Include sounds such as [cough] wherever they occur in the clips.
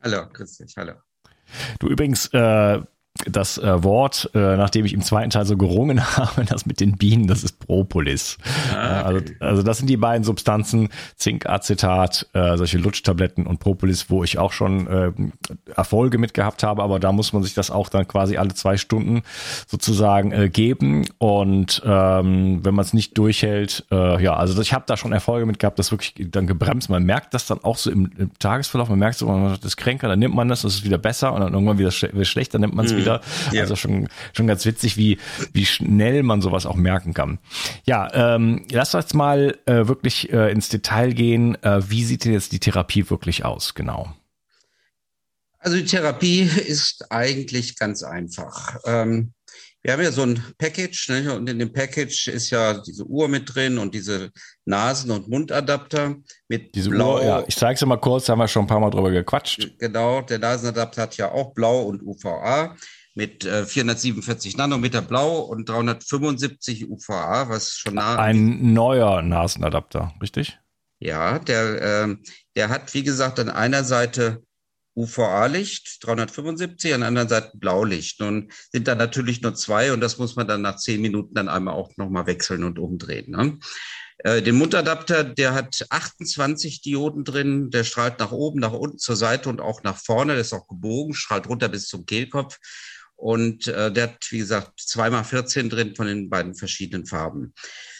Hallo, grüß dich, hallo. Du übrigens, äh, das äh, Wort, äh, nachdem ich im zweiten Teil so gerungen [laughs] habe, das mit den Bienen, das ist Propolis. Ah, also, okay. also, also das sind die beiden Substanzen, Zinkacetat, äh, solche Lutschtabletten und Propolis, wo ich auch schon äh, Erfolge mit gehabt habe, aber da muss man sich das auch dann quasi alle zwei Stunden sozusagen äh, geben und ähm, wenn man es nicht durchhält, äh, ja, also ich habe da schon Erfolge mit gehabt, das wirklich dann gebremst. Man merkt das dann auch so im, im Tagesverlauf, man merkt so, man das kränker, dann nimmt man das, das ist wieder besser und dann irgendwann wieder, sch wieder schlecht, dann nimmt man es mhm. wieder wieder. Ja. Also schon, schon ganz witzig, wie, wie schnell man sowas auch merken kann. Ja, ähm, lass uns mal äh, wirklich äh, ins Detail gehen. Äh, wie sieht denn jetzt die Therapie wirklich aus, genau? Also die Therapie ist eigentlich ganz einfach. Ähm, wir haben ja so ein Package ne? und in dem Package ist ja diese Uhr mit drin und diese Nasen- und Mundadapter mit diese Blau. Uhr, ja, ich zeige es mal kurz, haben wir schon ein paar Mal drüber gequatscht. Genau, der Nasenadapter hat ja auch Blau und UVA mit äh, 447 Nanometer Blau und 375 UVA, was schon nah Ein neuer Nasenadapter, richtig? Ja, der, äh, der hat, wie gesagt, an einer Seite UVA-Licht, 375, an der anderen Seite Blaulicht. Nun sind da natürlich nur zwei und das muss man dann nach zehn Minuten dann einmal auch nochmal wechseln und umdrehen. Ne? Äh, den Mundadapter, der hat 28 Dioden drin, der strahlt nach oben, nach unten, zur Seite und auch nach vorne, der ist auch gebogen, strahlt runter bis zum Kehlkopf. Und äh, der hat, wie gesagt, zweimal 14 drin von den beiden verschiedenen Farben.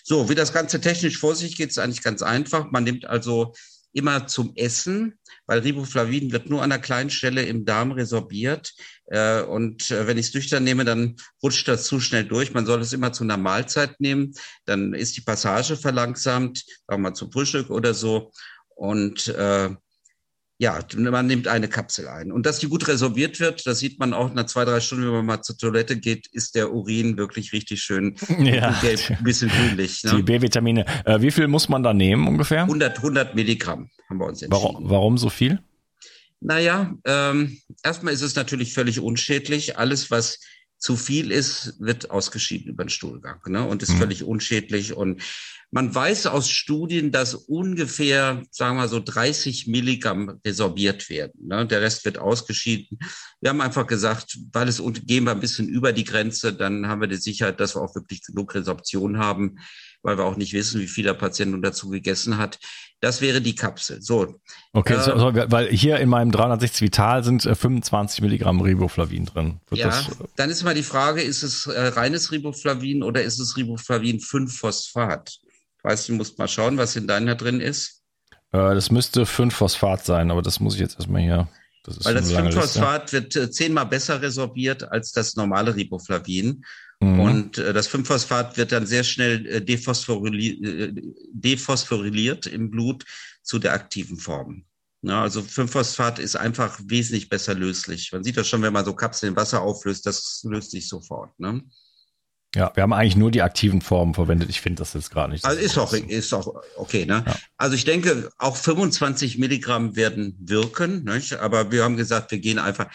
So, wie das Ganze technisch vor sich geht, ist eigentlich ganz einfach. Man nimmt also immer zum Essen, weil Riboflavin wird nur an einer kleinen Stelle im Darm resorbiert. Äh, und äh, wenn ich es nüchtern nehme, dann rutscht das zu schnell durch. Man soll es immer zu einer Mahlzeit nehmen. Dann ist die Passage verlangsamt, sagen wir mal zum Frühstück oder so. Und äh, ja, man nimmt eine Kapsel ein. Und dass die gut resorbiert wird, das sieht man auch nach zwei, drei Stunden, wenn man mal zur Toilette geht, ist der Urin wirklich richtig schön [laughs] ja. gelb, ein bisschen grünlich. Ne? Die B-Vitamine. Äh, wie viel muss man da nehmen ungefähr? 100, 100 Milligramm haben wir uns entschieden. Warum, warum so viel? Naja, ähm, erstmal ist es natürlich völlig unschädlich. Alles, was zu viel ist, wird ausgeschieden über den Stuhlgang ne? und ist Mhm. völlig unschädlich. Und man weiß aus Studien, dass ungefähr, sagen wir mal so 30 Milligramm resorbiert werden. Ne? Der Rest wird ausgeschieden. Wir haben einfach gesagt, weil es gehen wir ein bisschen über die Grenze, dann haben wir die Sicherheit, dass wir auch wirklich genug Resorption haben, weil wir auch nicht wissen, wie viel der Patient nun dazu gegessen hat. Das wäre die Kapsel. So, Okay, Äh, so, weil hier in meinem 360 Vital sind äh, 25 Milligramm Riboflavin drin. Wird ja, das, dann ist mal die Frage, ist es äh, reines Riboflavin oder ist es Riboflavin 5-Phosphat? Weißt du, du musst mal schauen, was in deiner drin ist. äh, das müsste 5-Phosphat sein, aber das muss ich jetzt erstmal hier. Das ist Weil das eine lange Liste. 5-Phosphat wird äh, zehnmal besser resorbiert als das normale Riboflavin. Mhm. Und äh, das 5-Phosphat wird dann sehr schnell äh, dephosphoryli äh, dephosphoryliert im Blut zu der aktiven Form. Ja, also 5-Phosphat ist einfach wesentlich besser löslich. Man sieht das schon, wenn man so Kapseln in Wasser auflöst, das löst sich sofort. Ne? Ja, wir haben eigentlich nur die aktiven Formen verwendet. Ich finde das jetzt gerade nicht. Also ist auch, ist auch okay. Ne? Ja. Also ich denke, auch 25 Milligramm werden wirken. Nicht? Aber wir haben gesagt, wir gehen einfach.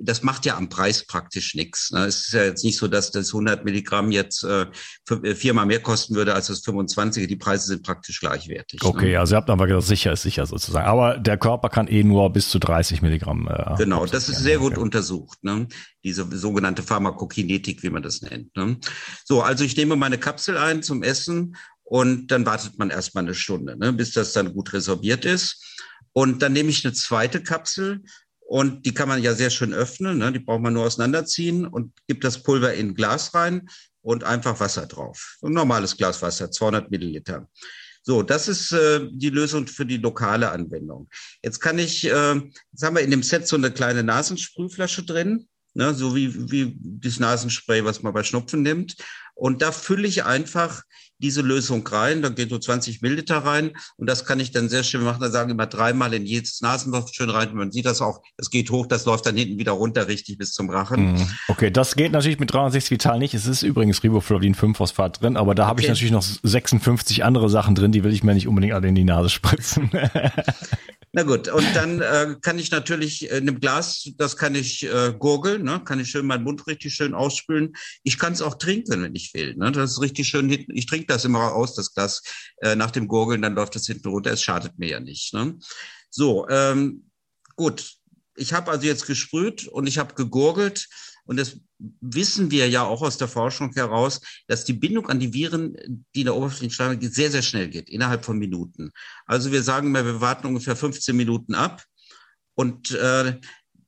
Das macht ja am Preis praktisch nichts. Ne? Es ist ja jetzt nicht so, dass das 100 Milligramm jetzt äh, äh, viermal mehr kosten würde als das 25. Die Preise sind praktisch gleichwertig. Okay, Ne? also ihr habt aber gesagt, sicher ist sicher sozusagen. Aber der Körper kann eh nur bis zu 30 Milligramm. Äh, Genau, das ist sehr gut untersucht, ne? diese sogenannte Pharmakokinetik, wie man das nennt. Ne? So, also ich nehme meine Kapsel ein zum Essen und dann wartet man erstmal eine Stunde, ne? bis das dann gut resorbiert ist. Und dann nehme ich eine zweite Kapsel und die kann man ja sehr schön öffnen, ne? die braucht man nur auseinanderziehen und gibt das Pulver in Glas rein und einfach Wasser drauf. Ein normales Glas Wasser, 200 Milliliter. So, das ist äh, die Lösung für die lokale Anwendung. Jetzt kann ich, äh, jetzt haben wir in dem Set so eine kleine Nasensprühflasche drin, ne, so wie, wie das Nasenspray, was man bei Schnupfen nimmt. Und da fülle ich einfach diese Lösung rein, da geht so 20 Milliliter rein und das kann ich dann sehr schön machen. Da sagen immer dreimal in jedes Nasenloch schön rein. Man sieht das auch, das geht hoch, das läuft dann hinten wieder runter richtig bis zum Rachen. Mhm. Okay, das geht natürlich mit 360 Vital nicht. Es ist übrigens Riboflavin 5-Phosphat drin, aber da habe ich Okay. natürlich noch 56 andere Sachen drin, die will ich mir nicht unbedingt alle in die Nase spritzen. [laughs] Na gut, und dann äh, kann ich natürlich in einem Glas, das kann ich äh, gurgeln, ne? kann ich schön meinen Mund richtig schön ausspülen. Ich kann es auch trinken, wenn ich will. Ne? Das ist richtig schön. hinten- Ich trinke das immer aus, das Glas äh, nach dem Gurgeln, dann läuft das hinten runter. Es schadet mir ja nicht. Ne? So, ähm, gut. Ich habe also jetzt gesprüht und ich habe gegurgelt. Und das wissen wir ja auch aus der Forschung heraus, dass die Bindung an die Viren, die in der oberflächlichen Schleimhaut sehr, sehr schnell geht, innerhalb von Minuten. Also wir sagen mal, wir warten ungefähr 15 Minuten ab und äh,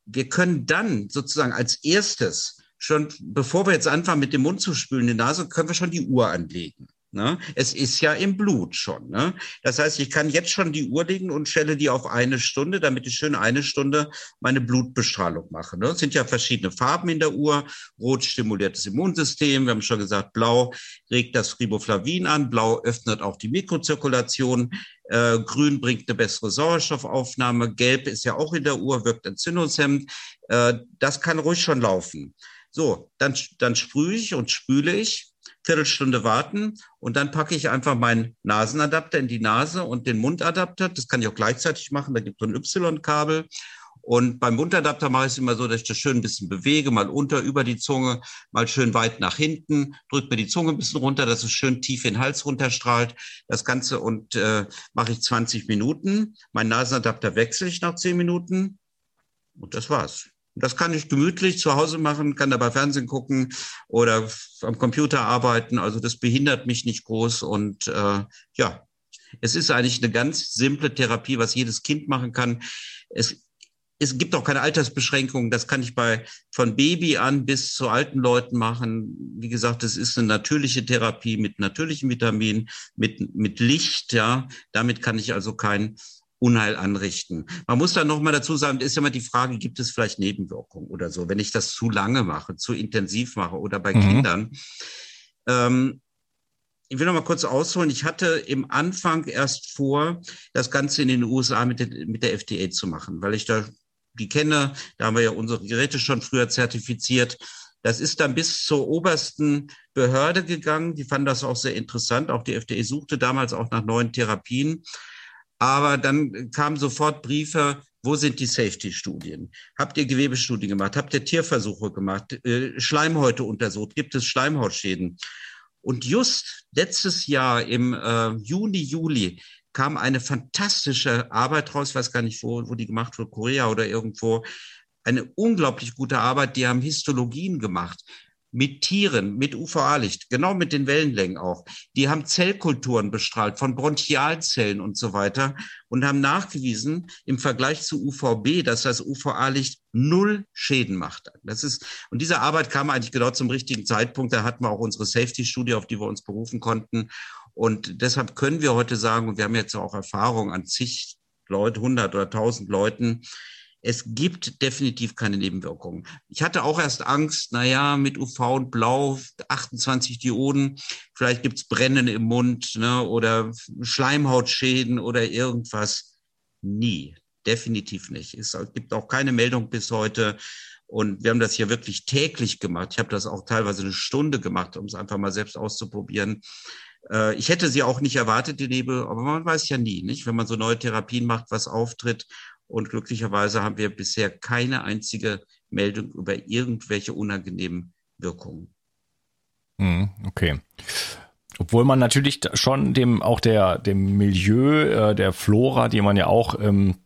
wir können dann sozusagen als erstes schon, bevor wir jetzt anfangen mit dem Mund zu spülen, die Nase, können wir schon die Uhr anlegen. Ne? Es ist ja im Blut schon. Ne? Das heißt, ich kann jetzt schon die Uhr legen und stelle die auf eine Stunde, damit ich schön eine Stunde meine Blutbestrahlung mache. Ne? Es sind ja verschiedene Farben in der Uhr. Rot stimuliert das Immunsystem. Wir haben schon gesagt, blau regt das Riboflavin an. Blau öffnet auch die Mikrozirkulation. Äh, Grün bringt eine bessere Sauerstoffaufnahme. Gelb ist ja auch in der Uhr, wirkt entzündungshemmend. Äh, das kann ruhig schon laufen. So, dann, dann sprühe ich und spüle ich. Viertelstunde warten und dann packe ich einfach meinen Nasenadapter in die Nase und den Mundadapter. Das kann ich auch gleichzeitig machen. Da gibt es so ein Y-Kabel. Und beim Mundadapter mache ich es immer so, dass ich das schön ein bisschen bewege, mal unter, über die Zunge, mal schön weit nach hinten, drückt mir die Zunge ein bisschen runter, dass es schön tief in den Hals runterstrahlt. Das Ganze und äh, mache ich 20 Minuten. Mein Nasenadapter wechsle ich nach 10 Minuten und das war's. Das kann ich gemütlich zu Hause machen, kann dabei Fernsehen gucken oder am Computer arbeiten. Also das behindert mich nicht groß. Und äh, ja, es ist eigentlich eine ganz simple Therapie, was jedes Kind machen kann. Es, es gibt auch keine Altersbeschränkungen. Das kann ich bei von Baby an bis zu alten Leuten machen. Wie gesagt, es ist eine natürliche Therapie mit natürlichen Vitaminen, mit, mit Licht. Ja, damit kann ich also kein Unheil anrichten. Man muss dann noch mal dazu sagen, ist ja immer die Frage, gibt es vielleicht Nebenwirkungen oder so, wenn ich das zu lange mache, zu intensiv mache oder bei Mhm. Kindern. Ähm, ich will noch mal kurz ausholen. Ich hatte im Anfang erst vor, das Ganze in den USA mit der, mit der FDA zu machen, weil ich da die kenne. Da haben wir ja unsere Geräte schon früher zertifiziert. Das ist dann bis zur obersten Behörde gegangen. Die fanden das auch sehr interessant. Auch die FDA suchte damals auch nach neuen Therapien. Aber dann kamen sofort Briefe, Wo sind die Safety-Studien? Habt ihr Gewebestudien gemacht? Habt ihr Tierversuche gemacht? Äh, Schleimhäute untersucht? Gibt es Schleimhautschäden? Und just letztes Jahr im äh, Juni, Juli kam eine fantastische Arbeit raus, ich weiß gar nicht, wo, wo die gemacht wurde, Korea oder irgendwo. Eine unglaublich gute Arbeit, die haben Histologien gemacht mit Tieren, mit UVA-Licht, genau mit den Wellenlängen auch. Die haben Zellkulturen bestrahlt von Bronchialzellen und so weiter und haben nachgewiesen im Vergleich zu UVB, dass das UVA-Licht null Schäden macht. Das ist, und diese Arbeit kam eigentlich genau zum richtigen Zeitpunkt. Da hatten wir auch unsere Safety-Studie, auf die wir uns berufen konnten. Und deshalb können wir heute sagen, und wir haben jetzt auch Erfahrung an zig Leute, hundert oder tausend Leuten, es gibt definitiv keine Nebenwirkungen. Ich hatte auch erst Angst, naja, mit UV und Blau, 28 Dioden, vielleicht gibt's Brennen im Mund ne, oder Schleimhautschäden oder irgendwas. Nie, definitiv nicht. Es gibt auch keine Meldung bis heute. Und wir haben das hier wirklich täglich gemacht. Ich habe das auch teilweise eine Stunde gemacht, um es einfach mal selbst auszuprobieren. Äh, ich hätte sie auch nicht erwartet, die Nebel, aber man weiß ja nie, nicht? Wenn man so neue Therapien macht, was auftritt. Und glücklicherweise haben wir bisher keine einzige Meldung über irgendwelche unangenehmen Wirkungen. Hm, okay. Obwohl man natürlich schon dem auch der dem Milieu äh, der Flora, die man ja auch ähm,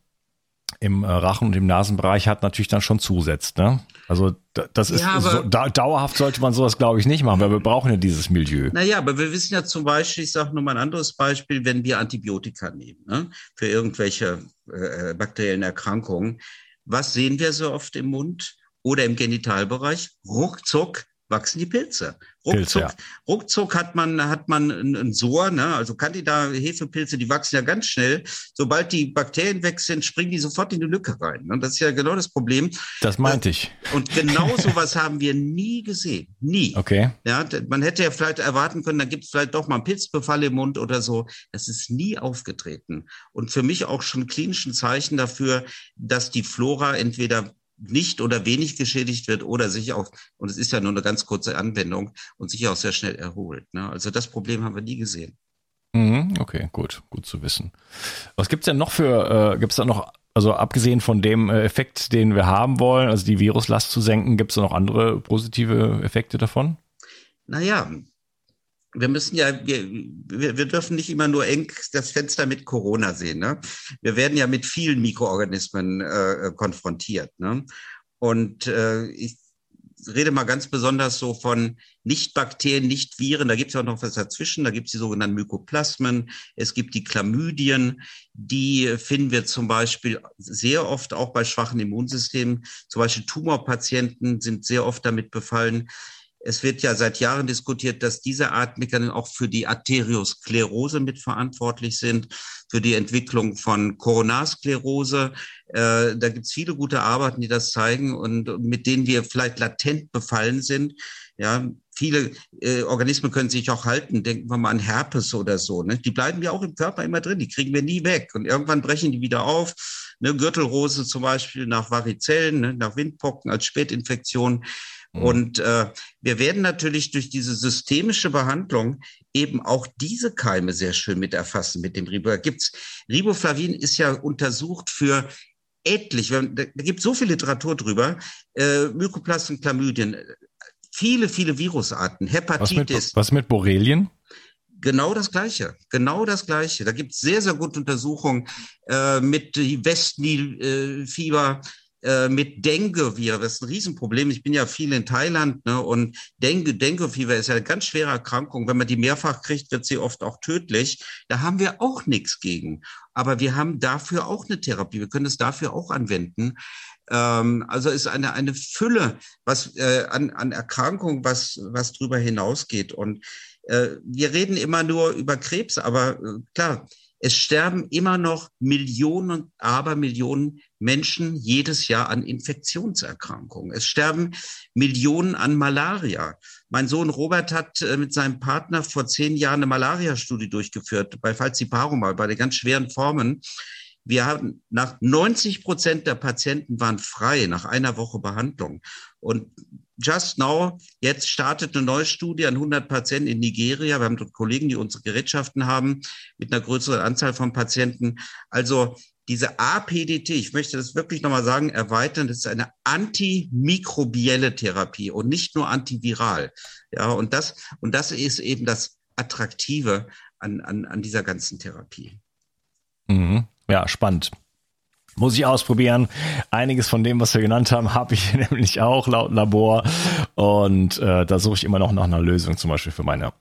im äh, Rachen- und im Nasenbereich hat, natürlich dann schon zusetzt. Ne? Also das ist ja, so, da, dauerhaft sollte man sowas, glaube ich, nicht machen, weil wir brauchen ja dieses Milieu. Naja, aber wir wissen ja zum Beispiel, ich sage nur mal ein anderes Beispiel, wenn wir Antibiotika nehmen ne, für irgendwelche äh, bakteriellen Erkrankungen, was sehen wir so oft im Mund oder im Genitalbereich? Ruckzuck wachsen die Pilze. Ruckzuck, Pilz, ja. ruckzuck hat man, hat man ein Sohr, ne? also Candida, Hefepilze, die wachsen ja ganz schnell. Sobald die Bakterien weg sind, springen die sofort in die Lücke rein. Ne? Das ist ja genau das Problem. Das meinte ich. Und genau sowas haben wir nie gesehen. Nie. Okay. Ja, man hätte ja vielleicht erwarten können, da gibt es vielleicht doch mal einen Pilzbefall im Mund oder so. Das ist nie aufgetreten. Und für mich auch schon klinischen Zeichen dafür, dass die Flora entweder nicht oder wenig geschädigt wird oder sich auch, und es ist ja nur eine ganz kurze Anwendung, und sich auch sehr schnell erholt. Ne? Also das Problem haben wir nie gesehen. Mhm, okay, gut, gut zu wissen. Was gibt's denn noch für, äh, gibt's da noch, also abgesehen von dem äh, Effekt, den wir haben wollen, also die Viruslast zu senken, gibt's da noch andere positive Effekte davon? Naja, wir müssen ja, wir, wir, wir dürfen nicht immer nur eng das Fenster mit Corona sehen. Ne? Wir werden ja mit vielen Mikroorganismen äh, konfrontiert. Ne? Und äh, ich rede mal ganz besonders so von Nicht-Bakterien, Nicht-Viren. Da gibt es auch noch was dazwischen. Da gibt es die sogenannten Mykoplasmen. Es gibt die Chlamydien. Die finden wir zum Beispiel sehr oft auch bei schwachen Immunsystemen. Zum Beispiel Tumorpatienten sind sehr oft damit befallen. Es wird ja seit Jahren diskutiert, dass diese Atmikern auch für die Arteriosklerose mitverantwortlich sind, für die Entwicklung von Koronarsklerose. Äh, da gibt es viele gute Arbeiten, die das zeigen und mit denen wir vielleicht latent befallen sind. Ja, viele äh, Organismen können sich auch halten. Denken wir mal an Herpes oder so. Ne? Die bleiben ja auch im Körper immer drin. Die kriegen wir nie weg. Und irgendwann brechen die wieder auf. Ne? Gürtelrose zum Beispiel nach Varizellen, ne? nach Windpocken als Spätinfektion. Mhm. Und äh, wir werden natürlich durch diese systemische Behandlung eben auch diese Keime sehr schön mit erfassen mit dem Ribo. Da gibt's, Riboflavin ist ja untersucht für etlich, da gibt so viel Literatur drüber, äh, Mykoplasmen, Chlamydien, viele, viele Virusarten, Hepatitis. Was mit, was mit Borrelien? Genau das Gleiche, genau das Gleiche. Da gibt es sehr, sehr gute Untersuchungen äh, mit Westnil-Fieber, äh, äh, mit Dengue-Virus. Das ist ein Riesenproblem. Ich bin ja viel in Thailand ne, und Dengue, Dengue-Fieber ist ja eine ganz schwere Erkrankung. Wenn man die mehrfach kriegt, wird sie oft auch tödlich. Da haben wir auch nichts gegen. Aber wir haben dafür auch eine Therapie. Wir können es dafür auch anwenden. Ähm, also ist eine, eine Fülle was, äh, an, an Erkrankungen, was, was drüber hinausgeht. Und äh, wir reden immer nur über Krebs, aber äh, klar, es sterben immer noch Millionen, aber Millionen Menschen jedes Jahr an Infektionserkrankungen. Es sterben Millionen an Malaria. Mein Sohn Robert hat äh, mit seinem Partner vor zehn Jahren eine Malaria-Studie durchgeführt, bei Falciparum, bei den ganz schweren Formen. Wir haben nach 90 Prozent der Patienten waren frei nach einer Woche Behandlung. Und just now, jetzt startet eine neue Studie an 100 Patienten in Nigeria. Wir haben dort Kollegen, die unsere Gerätschaften haben, mit einer größeren Anzahl von Patienten. Also diese APDT, ich möchte das wirklich nochmal sagen, erweitern, das ist eine antimikrobielle Therapie und nicht nur antiviral. Ja, und das, und das ist eben das Attraktive an, an, an dieser ganzen Therapie. Mhm. Ja, spannend. Muss ich ausprobieren. Einiges von dem, was wir genannt haben, [laughs] habe ich nämlich auch laut Labor. Und äh, da suche ich immer noch nach einer Lösung, zum Beispiel für meine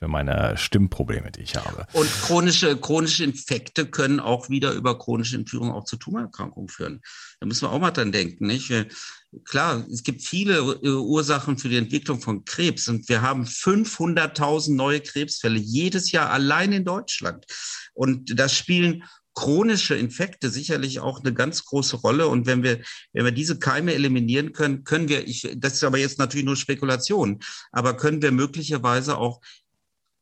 für meine Stimmprobleme, die ich habe. Und chronische, chronische Infekte können auch wieder über chronische Entführung auch zu Tumorerkrankungen führen. Da müssen wir auch mal dran denken, nicht? Klar, es gibt viele äh, Ursachen für die Entwicklung von Krebs und wir haben 500.000 neue Krebsfälle jedes Jahr allein in Deutschland. Und das spielen chronische Infekte sicherlich auch eine ganz große Rolle. Und wenn wir, wenn wir diese Keime eliminieren können, können wir, ich, das ist aber jetzt natürlich nur Spekulation, aber können wir möglicherweise auch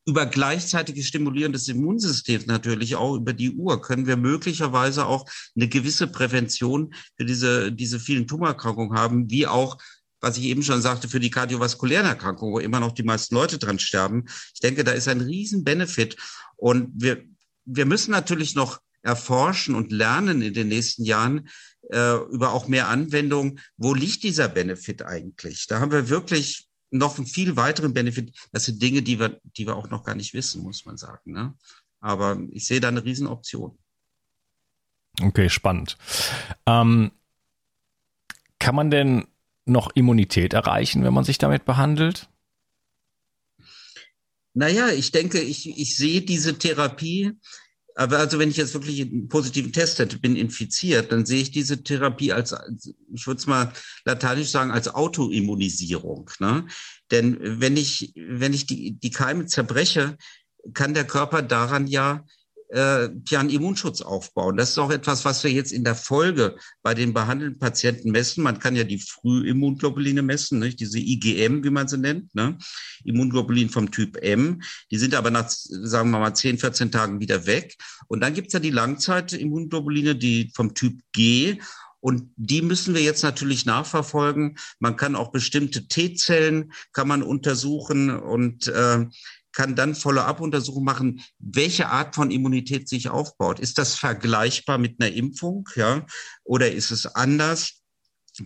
über gleichzeitiges Stimulieren des Immunsystems natürlich auch über die Uhr können wir möglicherweise auch eine gewisse Prävention für diese, diese vielen Tumorerkrankungen haben, wie auch was ich eben schon sagte, für die kardiovaskulären Erkrankungen, wo immer noch die meisten Leute dran sterben. Ich denke, da ist ein riesen Benefit. Und wir, wir müssen natürlich noch erforschen und lernen in den nächsten Jahren äh, über auch mehr Anwendungen. Wo liegt dieser Benefit eigentlich? Da haben wir wirklich noch einen viel weiteren Benefit. Das sind Dinge, die wir, die wir auch noch gar nicht wissen, muss man sagen. Ne? Aber ich sehe da eine Riesenoption. Okay, spannend. Ähm, kann man denn noch Immunität erreichen, wenn man sich damit behandelt? Naja, ich denke, ich, ich sehe diese Therapie aber also wenn ich jetzt wirklich einen positiven Test hätte, bin infiziert, dann sehe ich diese Therapie als, ich würde es mal lateinisch sagen, als Autoimmunisierung. Ne? Denn wenn ich, wenn ich die, die Keime zerbreche, kann der Körper daran ja äh, ja einen Immunschutz aufbauen. Das ist auch etwas, was wir jetzt in der Folge bei den behandelten Patienten messen. Man kann ja die Frühimmunglobuline messen, nicht? diese IgM, wie man sie nennt, ne? Immunglobulin vom Typ M. Die sind aber nach, sagen wir mal, 10, 14 Tagen wieder weg. Und dann gibt's ja die Langzeitimmunoglobuline, die vom Typ G. Und die müssen wir jetzt natürlich nachverfolgen. Man kann auch bestimmte T-Zellen kann man untersuchen und äh, kann dann Follow-up-Untersuchungen machen, welche Art von Immunität sich aufbaut. Ist das vergleichbar mit einer Impfung, ja, oder ist es anders?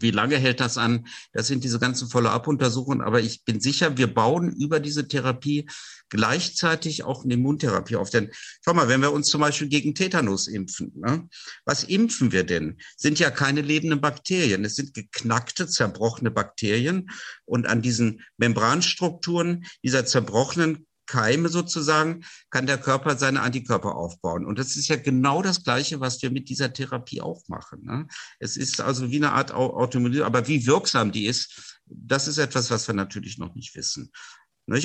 Wie lange hält das an? Das sind diese ganzen Follow-up-Untersuchungen. Aber ich bin sicher, wir bauen über diese Therapie gleichzeitig auch eine Immuntherapie auf. Denn schau mal, wenn wir uns zum Beispiel gegen Tetanus impfen, ne? was impfen wir denn? Sind ja keine lebenden Bakterien. Es sind geknackte, zerbrochene Bakterien. Und an diesen Membranstrukturen dieser zerbrochenen Keime sozusagen, kann der Körper seine Antikörper aufbauen. Und das ist ja genau das Gleiche, was wir mit dieser Therapie auch machen. Ne? Es ist also wie eine Art Autoimmunisierung, aber wie wirksam die ist, das ist etwas, was wir natürlich noch nicht wissen.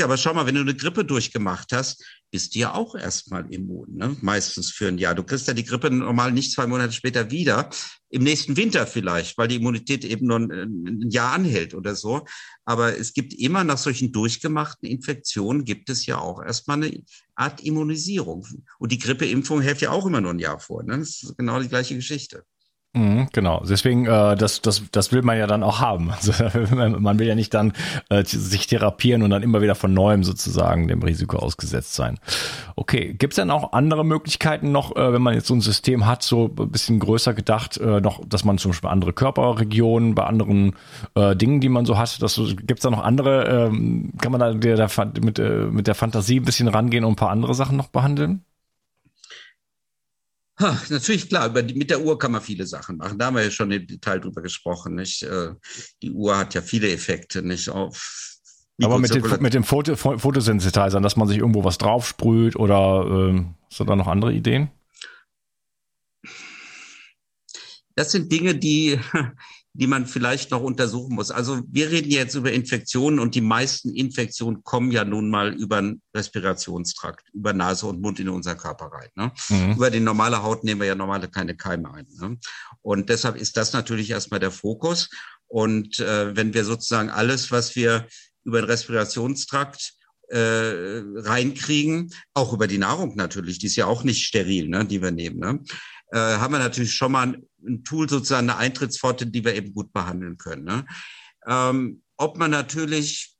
Aber schau mal, wenn du eine Grippe durchgemacht hast, bist du ja auch erstmal immun, ne? meistens für ein Jahr. Du kriegst ja die Grippe normal nicht zwei Monate später wieder, im nächsten Winter vielleicht, weil die Immunität eben nur ein, ein Jahr anhält oder so. Aber es gibt immer nach solchen durchgemachten Infektionen, gibt es ja auch erstmal eine Art Immunisierung. Und die Grippeimpfung hält ja auch immer nur ein Jahr vor. Ne? Das ist genau die gleiche Geschichte. Mhm, genau, deswegen, äh, das, das, das will man ja dann auch haben. [laughs] Also, man will ja nicht dann äh, sich therapieren und dann immer wieder von neuem sozusagen dem Risiko ausgesetzt sein. Okay, gibt es denn auch andere Möglichkeiten noch, äh, wenn man jetzt so ein System hat, so ein bisschen größer gedacht, äh, noch, dass man zum Beispiel andere Körperregionen, bei anderen äh, Dingen, die man so hat, gibt es da noch andere, ähm, kann man da der, der, mit, äh, mit der Fantasie ein bisschen rangehen und ein paar andere Sachen noch behandeln? Ha, natürlich, klar, über die, mit der Uhr kann man viele Sachen machen. Da haben wir ja schon im Detail drüber gesprochen. Nicht? Äh, die Uhr hat ja viele Effekte, nicht auf aber mit, den, mit dem Foto, Fotosensitizern, dass man sich irgendwo was draufsprüht oder äh, hast du da noch andere Ideen? Das sind Dinge, die, [laughs] die man vielleicht noch untersuchen muss. Also wir reden jetzt über Infektionen und die meisten Infektionen kommen ja nun mal über den Respirationstrakt, über Nase und Mund in unser Körper rein. Ne? Mhm. Über die normale Haut nehmen wir ja normale keine Keime ein. Ne? Und deshalb ist das natürlich erstmal der Fokus. Und äh, wenn wir sozusagen alles, was wir über den Respirationstrakt äh, reinkriegen, auch über die Nahrung natürlich, die ist ja auch nicht steril, ne, die wir nehmen, ne, äh, haben wir natürlich schon mal ein Tool, sozusagen eine Eintrittspforte, die wir eben gut behandeln können. Ne? Ähm, ob man natürlich,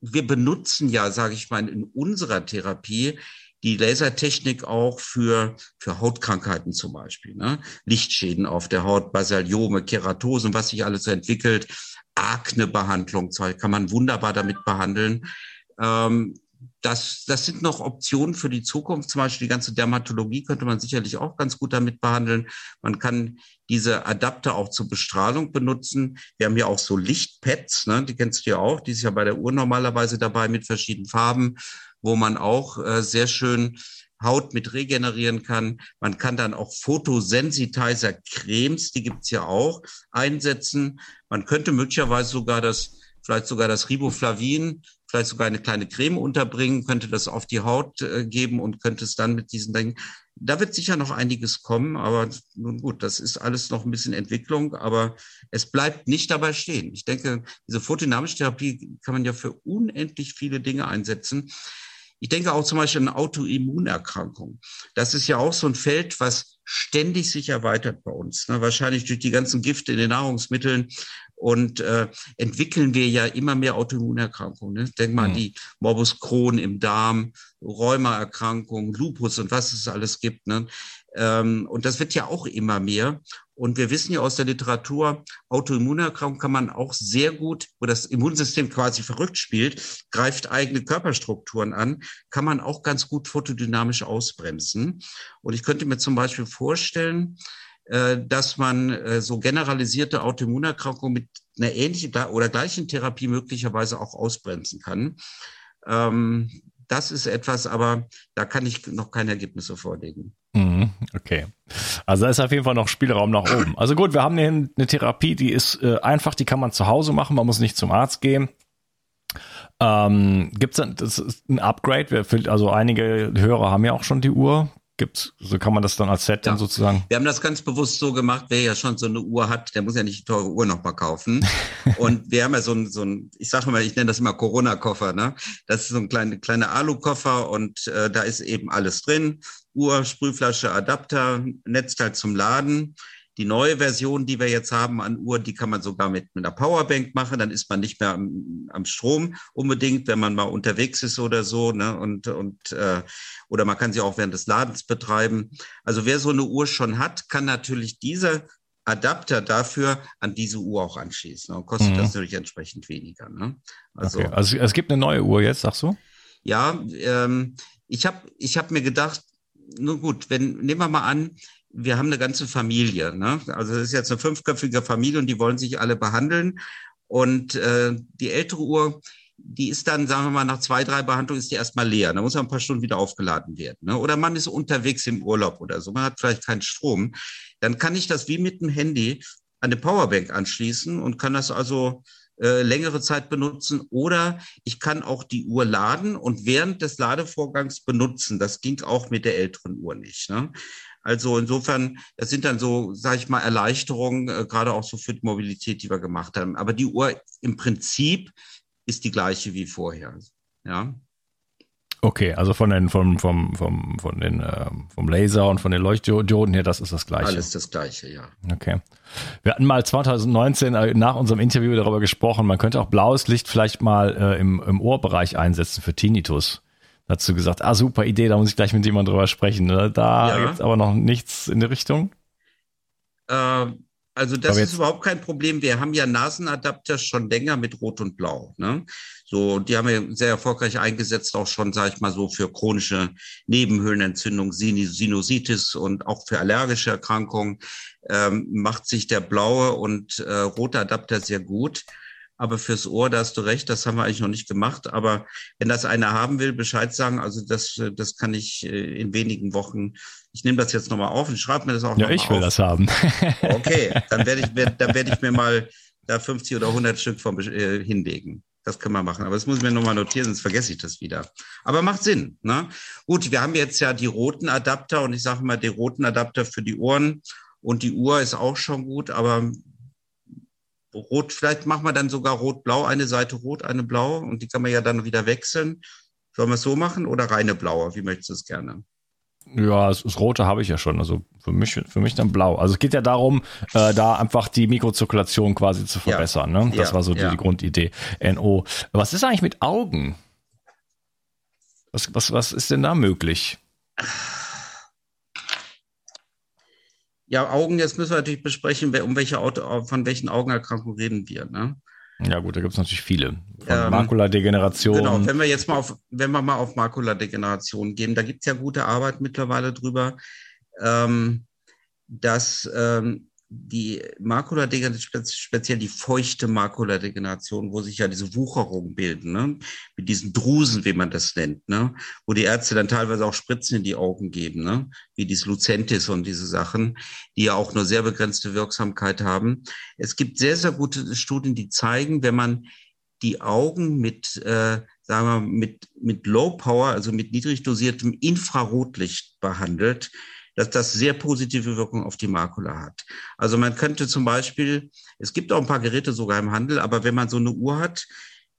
wir benutzen ja, sage ich mal, in unserer Therapie die Lasertechnik auch für, für Hautkrankheiten zum Beispiel. Ne? Lichtschäden auf der Haut, Basaliome, Keratosen, was sich alles so entwickelt. Akne-Behandlung kann man wunderbar damit behandeln. Ähm, das, das sind noch Optionen für die Zukunft. Zum Beispiel die ganze Dermatologie könnte man sicherlich auch ganz gut damit behandeln. Man kann diese Adapter auch zur Bestrahlung benutzen. Wir haben ja auch so Lichtpads, ne? die kennst du ja auch. Die ist ja bei der Uhr normalerweise dabei mit verschiedenen Farben, wo man auch äh, sehr schön Haut mit regenerieren kann. Man kann dann auch Photosensitizer-Cremes, die gibt's ja auch, einsetzen. Man könnte möglicherweise sogar das, vielleicht sogar das Riboflavin vielleicht sogar eine kleine Creme unterbringen, könnte das auf die Haut äh, geben und könnte es dann mit diesen Dingen. Da wird sicher noch einiges kommen, aber nun gut, das ist alles noch ein bisschen Entwicklung, aber es bleibt nicht dabei stehen. Ich denke, diese photodynamische Therapie kann man ja für unendlich viele Dinge einsetzen. Ich denke auch zum Beispiel an Autoimmunerkrankungen. Das ist ja auch so ein Feld, was ständig sich erweitert bei uns. Ne? Wahrscheinlich durch die ganzen Gifte in den Nahrungsmitteln und äh, entwickeln wir ja immer mehr Autoimmunerkrankungen. Ne? Denk mal mhm. an die Morbus Crohn im Darm, Rheumaerkrankungen, Lupus und was es alles gibt. Ne? Ähm, und das wird ja auch immer mehr. Und wir wissen ja aus der Literatur, Autoimmunerkrankungen kann man auch sehr gut, wo das Immunsystem quasi verrückt spielt, greift eigene Körperstrukturen an, kann man auch ganz gut photodynamisch ausbremsen. Und ich könnte mir zum Beispiel vorstellen, äh, dass man äh, so generalisierte Autoimmunerkrankungen mit einer ähnlichen oder gleichen Therapie möglicherweise auch ausbremsen kann. Ähm, das ist etwas, aber da kann ich noch keine Ergebnisse vorlegen. Mhm, okay. Also da ist auf jeden Fall noch Spielraum nach oben. Also gut, wir haben hier eine Therapie, die ist äh, einfach, die kann man zu Hause machen, man muss nicht zum Arzt gehen. Ähm, Gibt es ein Upgrade? Also einige Hörer haben ja auch schon die Uhr gibt, so kann man das dann als Set ja. dann sozusagen. Wir haben das ganz bewusst so gemacht, wer ja schon so eine Uhr hat, der muss ja nicht die teure Uhr nochmal kaufen. [laughs] und wir haben ja so ein, so ein ich sage mal, ich nenne das immer Corona-Koffer, ne? Das ist so ein kleiner kleine Alu-Koffer und äh, da ist eben alles drin. Uhr, Sprühflasche, Adapter, Netzteil zum Laden. Die neue Version, die wir jetzt haben an Uhr, die kann man sogar mit, mit einer Powerbank machen. Dann ist man nicht mehr am, am Strom unbedingt, wenn man mal unterwegs ist oder so. Ne? Und, und, äh, oder man kann sie auch während des Ladens betreiben. Also wer so eine Uhr schon hat, kann natürlich diese Adapter dafür an diese Uhr auch anschließen. Und kostet mhm. das natürlich entsprechend weniger. Ne? Also, okay. also es gibt eine neue Uhr jetzt, sagst du? Ja, ähm, ich habe ich hab mir gedacht, nun gut, wenn, nehmen wir mal an, wir haben eine ganze Familie. Ne? Also es ist jetzt eine fünfköpfige Familie und die wollen sich alle behandeln. Und äh, die ältere Uhr, die ist dann, sagen wir mal, nach zwei, drei Behandlungen ist die erstmal leer. Da muss man ein paar Stunden wieder aufgeladen werden. Ne? Oder man ist unterwegs im Urlaub oder so, man hat vielleicht keinen Strom. Dann kann ich das wie mit dem Handy an eine Powerbank anschließen und kann das also äh, längere Zeit benutzen. Oder ich kann auch die Uhr laden und während des Ladevorgangs benutzen. Das ging auch mit der älteren Uhr nicht. Ne? Also insofern, das sind dann so, sage ich mal, Erleichterungen, äh, gerade auch so für die Mobilität, die wir gemacht haben. Aber die Uhr im Prinzip ist die gleiche wie vorher. Ja. Okay, also von den vom vom vom von den äh, vom Laser und von den Leuchtdioden her, das ist das gleiche. Alles das gleiche, ja. Okay. Wir hatten mal 2019 äh, nach unserem Interview darüber gesprochen, man könnte auch blaues Licht vielleicht mal äh, im im Ohrbereich einsetzen für Tinnitus dazu gesagt, ah, super Idee, da muss ich gleich mit jemandem drüber sprechen. Ne? Da ja. gibt es aber noch nichts in der Richtung. Äh, also das ist überhaupt kein Problem. Wir haben ja Nasenadapter schon länger mit Rot und Blau. Ne? So, die haben wir sehr erfolgreich eingesetzt, auch schon, sage ich mal so, für chronische Nebenhöhlenentzündung, Sinusitis und auch für allergische Erkrankungen ähm, macht sich der blaue und äh, rote Adapter sehr gut. Aber fürs Ohr, da hast du recht, das haben wir eigentlich noch nicht gemacht. Aber wenn das einer haben will, Bescheid sagen, also das, das kann ich äh, in wenigen Wochen. Ich nehme das jetzt nochmal auf und schreibe mir das auch Ja, ich will auf. das haben. [laughs] okay, dann werde ich, dann werde ich mir mal da 50 oder 100 Stück vom, äh, hinlegen. Das können wir machen. Aber das muss ich mir nochmal notieren, sonst vergesse ich das wieder. Aber macht Sinn. Ne? Gut, wir haben jetzt ja die roten Adapter und ich sage mal, die roten Adapter für die Ohren und die Uhr ist auch schon gut, aber rot, vielleicht machen wir dann sogar rot-blau, eine Seite rot, eine blau und die kann man ja dann wieder wechseln. Sollen wir es so machen oder reine blaue? Wie möchtest du es gerne? Ja, das, das Rote habe ich ja schon. Also für mich, für mich dann blau. Also es geht ja darum, äh, da einfach die Mikrozirkulation quasi zu verbessern. Ja. Ne? Das ja, war so die, ja. die Grundidee. NO. Was ist eigentlich mit Augen? Was, was, was ist denn da möglich? Ja, Augen, jetzt müssen wir natürlich besprechen, um welche Auto, von welchen Augenerkrankungen reden wir. Ne? Ja gut, da gibt es natürlich viele. Von ähm, Makuladegeneration. Genau, wenn wir jetzt mal auf, wenn wir mal auf Makuladegeneration gehen, da gibt es ja gute Arbeit mittlerweile drüber, ähm, dass ähm, die Makuladegeneration, speziell die feuchte Makuladegeneration, wo sich ja diese Wucherungen bilden, ne? mit diesen Drusen, wie man das nennt, ne? wo die Ärzte dann teilweise auch Spritzen in die Augen geben, ne? wie dieses Lucentis und diese Sachen, die ja auch nur sehr begrenzte Wirksamkeit haben. Es gibt sehr, sehr gute Studien, die zeigen, wenn man die Augen mit, äh, sagen wir, mit, mit Low Power, also mit niedrig dosiertem Infrarotlicht behandelt, dass das sehr positive Wirkung auf die Makula hat. Also man könnte zum Beispiel, es gibt auch ein paar Geräte sogar im Handel, aber wenn man so eine Uhr hat,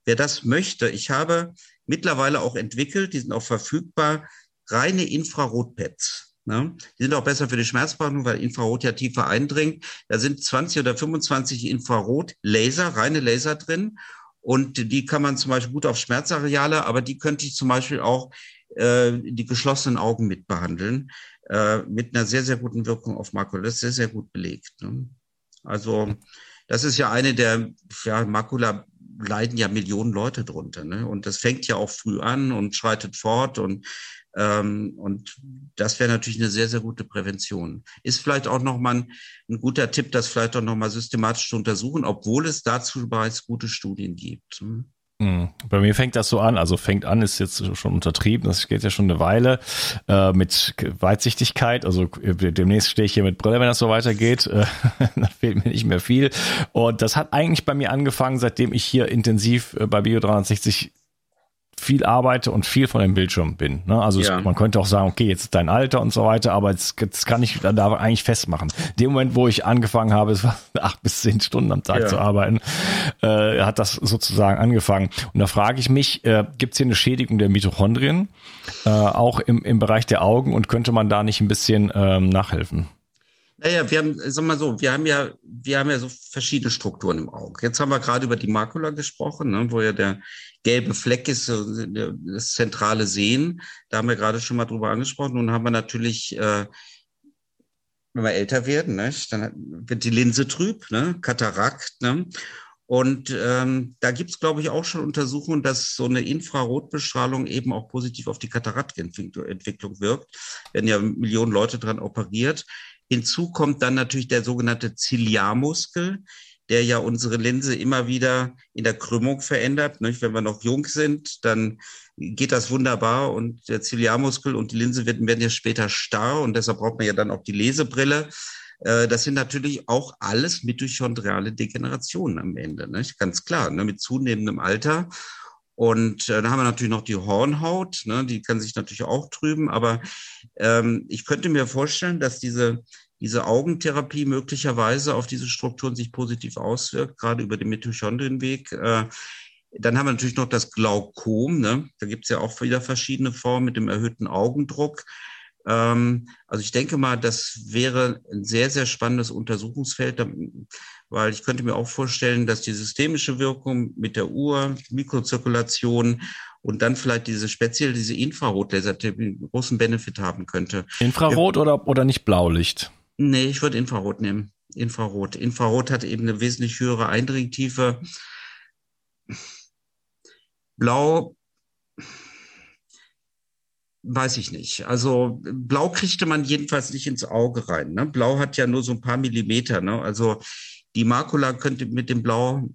wer das möchte, ich habe mittlerweile auch entwickelt, die sind auch verfügbar, reine Infrarotpads. Ne? Die sind auch besser für die Schmerzbehandlung, weil Infrarot ja tiefer eindringt. Da sind 20 oder 25 Infrarot-Laser, reine Laser drin. Und die kann man zum Beispiel gut auf Schmerzareale, aber die könnte ich zum Beispiel auch äh, die geschlossenen Augen mit behandeln äh, mit einer sehr, sehr guten Wirkung auf ist sehr, sehr gut belegt. Ne? Also das ist ja eine der, ja, Makula leiden ja Millionen Leute drunter. Ne? Und das fängt ja auch früh an und schreitet fort und ähm, und das wäre natürlich eine sehr, sehr gute Prävention. Ist vielleicht auch nochmal ein, ein guter Tipp, das vielleicht auch nochmal systematisch zu untersuchen, obwohl es dazu bereits gute Studien gibt. Hm? Hm. Bei mir fängt das so an, also fängt an, ist jetzt schon untertrieben, das geht ja schon eine Weile äh, mit Weitsichtigkeit, also äh, demnächst stehe ich hier mit Brille, wenn das so weitergeht, äh, [laughs] da fehlt mir nicht mehr viel und das hat eigentlich bei mir angefangen, seitdem ich hier intensiv äh, bei Bio 360 viel arbeite und viel von dem Bildschirm bin. Ne? Also ja. es, man könnte auch sagen, okay, jetzt ist dein Alter und so weiter, aber das, das kann ich da eigentlich festmachen. Dem Moment, wo ich angefangen habe, es war [laughs] acht bis zehn Stunden am Tag ja. zu arbeiten, äh, hat das sozusagen angefangen. Und da frage ich mich, äh, gibt es hier eine Schädigung der Mitochondrien, äh, auch im, im Bereich der Augen und könnte man da nicht ein bisschen ähm, nachhelfen? Naja, wir haben, sag mal so, wir haben ja, wir haben ja so verschiedene Strukturen im Auge. Jetzt haben wir gerade über die Makula gesprochen, ne, wo ja der gelbe Fleck ist, das zentrale Sehen. Da haben wir gerade schon mal drüber angesprochen. Nun haben wir natürlich, äh, wenn wir älter werden, ne, dann wird die Linse trüb, ne, Katarakt, ne. Und ähm, da gibt's, glaube ich, auch schon Untersuchungen, dass so eine Infrarotbestrahlung eben auch positiv auf die Kataraktentwicklung wirkt. Werden ja Millionen Leute dran operiert. Hinzu kommt dann natürlich der sogenannte Ziliarmuskel, der ja unsere Linse immer wieder in der Krümmung verändert. Nicht? Wenn wir noch jung sind, dann geht das wunderbar und der Ziliarmuskel und die Linse werden, ja später starr und deshalb braucht man ja dann auch die Lesebrille. Äh, das sind natürlich auch alles mitochondriale Degenerationen am Ende, nicht? ganz klar, ne? mit zunehmendem Alter. Und äh, dann haben wir natürlich noch die Hornhaut, ne? die kann sich natürlich auch trüben, aber ähm, ich könnte mir vorstellen, dass diese, diese Augentherapie möglicherweise auf diese Strukturen sich positiv auswirkt, gerade über den Mitochondrienweg. Äh, dann haben wir natürlich noch das Glaukom, ne? da gibt es ja auch wieder verschiedene Formen mit dem erhöhten Augendruck. Ähm, also ich denke mal, das wäre ein sehr, sehr spannendes Untersuchungsfeld, weil ich könnte mir auch vorstellen, dass die systemische Wirkung mit der Uhr, Mikrozirkulation und dann vielleicht diese speziell diese Infrarotlasertherapie einen großen Benefit haben könnte. Infrarot ja. oder, oder nicht Blaulicht? Nee, ich würde Infrarot nehmen. Infrarot. Infrarot hat eben eine wesentlich höhere Eindringtiefe. Blau Weiß ich nicht. Also Blau kriegte man jedenfalls nicht ins Auge rein. Ne? Blau hat ja nur so ein paar Millimeter. Ne? Also die Makula könnte mit dem Blau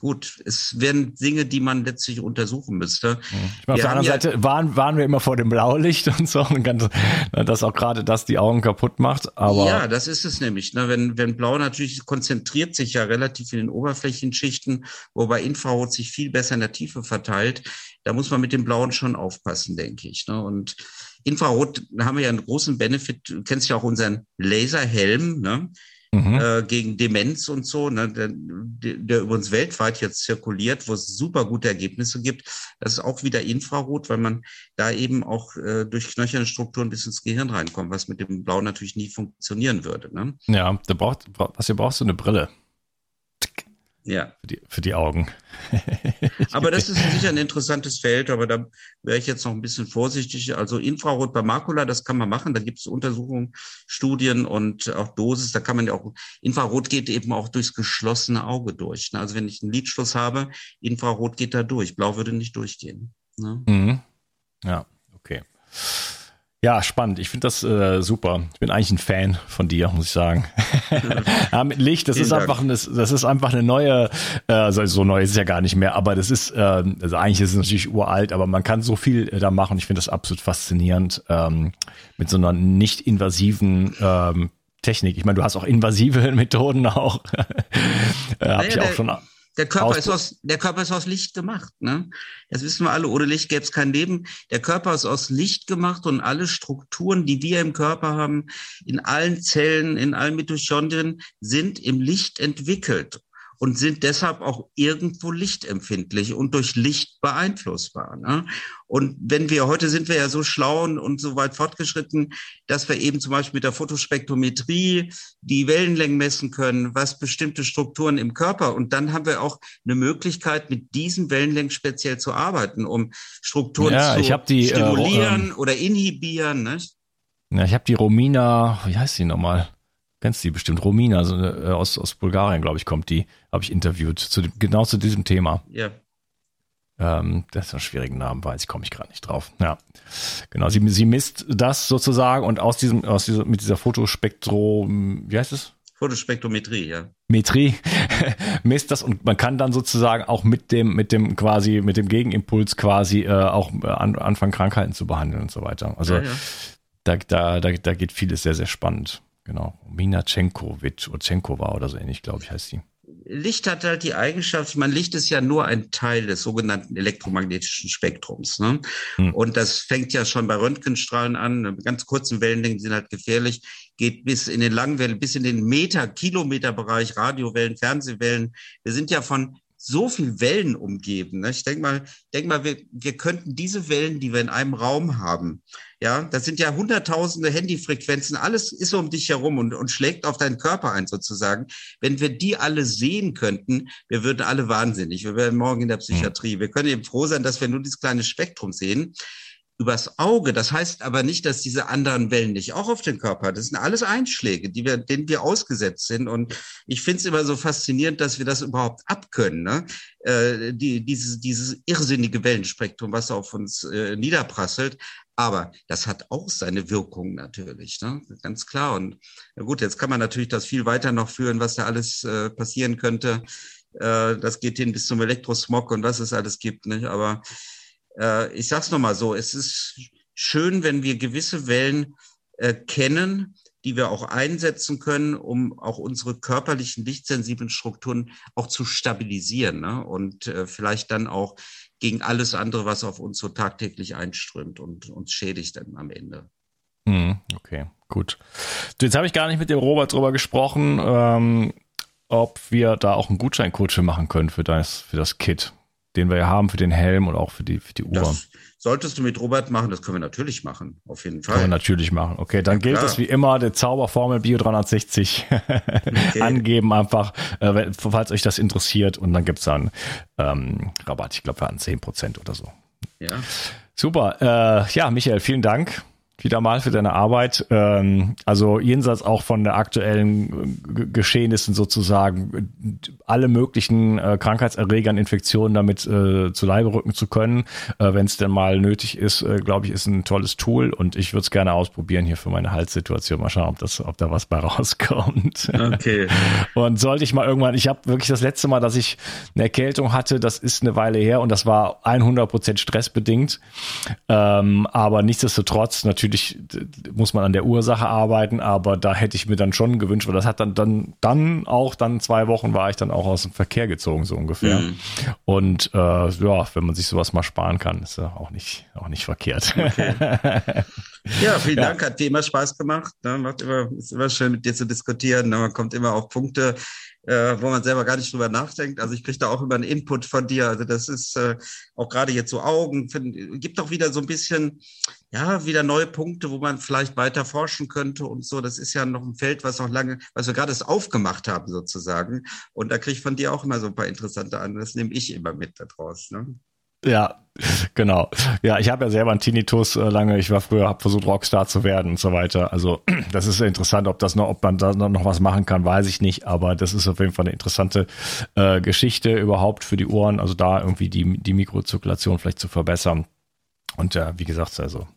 gut, es wären Dinge, die man letztlich untersuchen müsste. Ich meine, auf der anderen ja, Seite waren, waren wir immer vor dem Blaulicht [laughs] und so, und ganz, dass auch gerade das die Augen kaputt macht. Aber ja, das ist es nämlich. Ne? Wenn, wenn Blau natürlich konzentriert sich ja relativ in den Oberflächenschichten, wobei Infrarot sich viel besser in der Tiefe verteilt. Da muss man mit dem Blauen schon aufpassen, denke ich. Ne? Und Infrarot haben wir ja einen großen Benefit. Du kennst ja auch unseren Laserhelm. Ne? Mhm. äh, gegen Demenz und so, ne, der, der übrigens weltweit jetzt zirkuliert, wo es super gute Ergebnisse gibt. Das ist auch wieder Infrarot, weil man da eben auch äh, durch knöcherne Strukturen bis ins Gehirn reinkommt, was mit dem Blau natürlich nie funktionieren würde. Ne? Ja, da braucht, was ihr brauchst du eine Brille. Ja. Für die, für die Augen. [laughs] aber das ist sicher ein interessantes Feld, aber da wäre ich jetzt noch ein bisschen vorsichtig. Also Infrarot bei Makula, das kann man machen. Da gibt es Untersuchungen, Studien und auch Dosis. Da kann man ja auch, Infrarot geht eben auch durchs geschlossene Auge durch. Ne? Also wenn ich einen Lidschluss habe, Infrarot geht da durch. Blau würde nicht durchgehen. Ne? Mhm. Ja, okay. Ja, spannend. Ich finde das äh, super. Ich bin eigentlich ein Fan von dir, muss ich sagen. [laughs] ja, mit Licht, das Vielen ist Dank. einfach, das, das ist einfach eine neue, äh, also so neu ist es ja gar nicht mehr, aber das ist, äh, also eigentlich ist es natürlich uralt, aber man kann so viel äh, da machen. Ich finde das absolut faszinierend ähm, mit so einer nicht invasiven ähm, Technik. Ich meine, du hast auch invasive [laughs] Methoden auch. [laughs] äh, Hab ich auch schon der Körper, ist aus, der Körper ist aus Licht gemacht. Ne? Das wissen wir alle. Ohne Licht gäbe es kein Leben. Der Körper ist aus Licht gemacht und alle Strukturen, die wir im Körper haben, in allen Zellen, in allen Mitochondrien, sind im Licht entwickelt und sind deshalb auch irgendwo lichtempfindlich und durch Licht beeinflussbar. Ne? Und wenn wir, heute sind wir ja so schlau und so weit fortgeschritten, dass wir eben zum Beispiel mit der Fotospektrometrie die Wellenlängen messen können, was bestimmte Strukturen im Körper. Und dann haben wir auch eine Möglichkeit, mit diesen Wellenlängen speziell zu arbeiten, um Strukturen ja, zu die, äh, stimulieren äh, oder inhibieren. Ne? Ja, ich habe die Romina, wie heißt die nochmal? Kennst du die bestimmt? Romina, also, äh, aus, aus Bulgarien, glaube ich, kommt die. Habe ich interviewt. Zu, genau zu diesem Thema. Ja. Ähm, das ist ein schwieriger Name, weiß ich, komme ich gerade nicht drauf. Ja. Genau, sie, sie misst das sozusagen und aus diesem, aus dieser, mit dieser Fotospektro, wie heißt es? Fotospektrometrie, ja. Metrie [laughs] misst das und man kann dann sozusagen auch mit dem, mit dem quasi, mit dem Gegenimpuls quasi äh, auch an, anfangen, Krankheiten zu behandeln und so weiter. Also ja, ja. Da, da, da, da geht vieles sehr, sehr spannend. Genau. Minacenkovic oder Cenkova oder so ähnlich, glaube ich, heißt sie. Licht hat halt die Eigenschaft, man Licht ist ja nur ein Teil des sogenannten elektromagnetischen Spektrums. Ne? Hm. Und das fängt ja schon bei Röntgenstrahlen an. Ganz kurzen Wellenlängen sind halt gefährlich, geht bis in den langen Wellen, bis in den Meter, Kilometerbereich, Radiowellen, Fernsehwellen. Wir sind ja von so viel Wellen umgeben. Ne? Ich denke mal, denk mal, wir, wir könnten diese Wellen, die wir in einem Raum haben, ja, das sind ja hunderttausende Handyfrequenzen, alles ist um dich herum und, und schlägt auf deinen Körper ein sozusagen. Wenn wir die alle sehen könnten, wir würden alle wahnsinnig. Wir wären morgen in der Psychiatrie. Wir können eben froh sein, dass wir nur dieses kleine Spektrum sehen übers Auge. Das heißt aber nicht, dass diese anderen Wellen nicht auch auf den Körper. Das sind alles Einschläge, die wir, denen wir ausgesetzt sind. Und ich finde es immer so faszinierend, dass wir das überhaupt abkönnen. Ne? Äh, die, dieses, dieses irrsinnige Wellenspektrum, was auf uns äh, niederprasselt. Aber das hat auch seine Wirkung natürlich, ne? ganz klar. Und na gut, jetzt kann man natürlich das viel weiter noch führen, was da alles äh, passieren könnte. Äh, das geht hin bis zum Elektrosmog und was es alles gibt. Nicht? Aber äh, ich sag's noch mal so, es ist schön, wenn wir gewisse Wellen äh, kennen, die wir auch einsetzen können, um auch unsere körperlichen lichtsensiblen Strukturen auch zu stabilisieren ne? und äh, vielleicht dann auch gegen alles andere, was auf uns so tagtäglich einströmt und uns schädigt dann am Ende. Hm, okay, gut. Jetzt habe ich gar nicht mit dem Robert drüber gesprochen, ähm, ob wir da auch einen Gutscheincode machen können für das, für das Kit den wir ja haben für den Helm und auch für die, für die Uhr. Das solltest du mit Robert machen, das können wir natürlich machen, auf jeden Fall. Können wir natürlich machen. Okay, dann ja, gilt es wie immer, der Zauberformel Bio 360 [laughs] okay. angeben einfach, äh, falls euch das interessiert und dann gibt es dann ähm, Rabatt, ich glaube, an 10% oder so. Ja. Super. Äh, ja, Michael, vielen Dank wieder mal für deine Arbeit. Ähm, also jenseits auch von der aktuellen äh, Geschehnissen sozusagen, alle möglichen äh, Krankheitserregern, Infektionen damit äh, zu Leibe rücken zu können, äh, wenn es denn mal nötig ist, äh, glaube ich, ist ein tolles Tool und ich würde es gerne ausprobieren hier für meine Halssituation. Mal schauen, ob, das, ob da was bei [laughs] rauskommt. Okay. und sollte ich mal irgendwann, ich habe wirklich das letzte Mal, dass ich eine Erkältung hatte, das ist eine Weile her und das war 100% stressbedingt. Ähm, aber nichtsdestotrotz natürlich natürlich muss man an der Ursache arbeiten, aber da hätte ich mir dann schon gewünscht, weil das hat dann, dann, dann auch dann zwei Wochen war ich dann auch aus dem Verkehr gezogen, so ungefähr. Mhm. Und äh, ja, wenn man sich sowas mal sparen kann, ist ja auch nicht, auch nicht verkehrt. Okay. [laughs] Ja, vielen ja. Dank, hat dir immer Spaß gemacht. Ne? Macht immer, ist immer schön mit dir zu diskutieren. Ne? Man kommt immer auf Punkte, äh, wo man selber gar nicht drüber nachdenkt. Also ich kriege da auch immer einen Input von dir. Also das ist äh, auch gerade jetzt so Augen, find, gibt auch wieder so ein bisschen, ja, wieder neue Punkte, wo man vielleicht weiter forschen könnte und so. Das ist ja noch ein Feld, was noch lange, was wir gerade aufgemacht haben sozusagen. Und da kriege ich von dir auch immer so ein paar interessante an. Das nehme ich immer mit da draußen. Ne? Ja, [laughs] genau. Ja, ich habe ja selber einen Tinnitus äh, lange. Ich war früher, habe versucht Rockstar zu werden und so weiter. Also [clears throat] das ist interessant, ob das noch, ob man da noch was machen kann, weiß ich nicht. Aber das ist auf jeden Fall eine interessante äh, Geschichte überhaupt für die Ohren. Also da irgendwie die die Mikrozirkulation vielleicht zu verbessern. Und ja, wie gesagt, also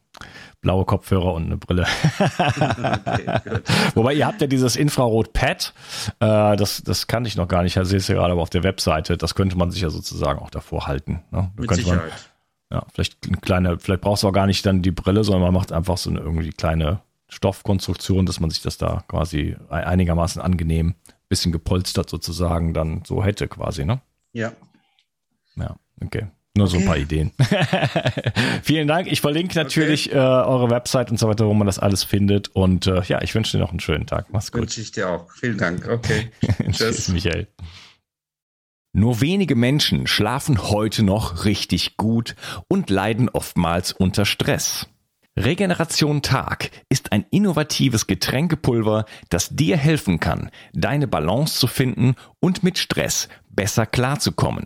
blaue Kopfhörer und eine Brille. okay, Wobei ihr habt ja dieses Infrarot-Pad, äh, das, das kannte ich noch gar nicht, ich sehe es ja gerade aber auf der Webseite, das könnte man sich ja sozusagen auch davor halten. Ne? Mit Sicherheit. Man, ja, vielleicht eine kleine, vielleicht brauchst du auch gar nicht dann die Brille, sondern man macht einfach so eine irgendwie kleine Stoffkonstruktion, dass man sich das da quasi einigermaßen angenehm, bisschen gepolstert sozusagen dann so hätte quasi, ne? Ja. Ja, okay. Nur so ein paar Ideen. [laughs] Vielen Dank. Ich verlinke natürlich okay. äh, eure Website und so weiter, wo man das alles findet. Und äh, ja, ich wünsche dir noch einen schönen Tag. Mach's gut. Wünsche ich dir auch. Vielen Dank. Okay. [laughs] Tschüss, Michael. Nur wenige Menschen schlafen heute noch richtig gut und leiden oftmals unter Stress. Regeneration Tag ist ein innovatives Getränkepulver, das dir helfen kann, deine Balance zu finden und mit Stress besser klarzukommen.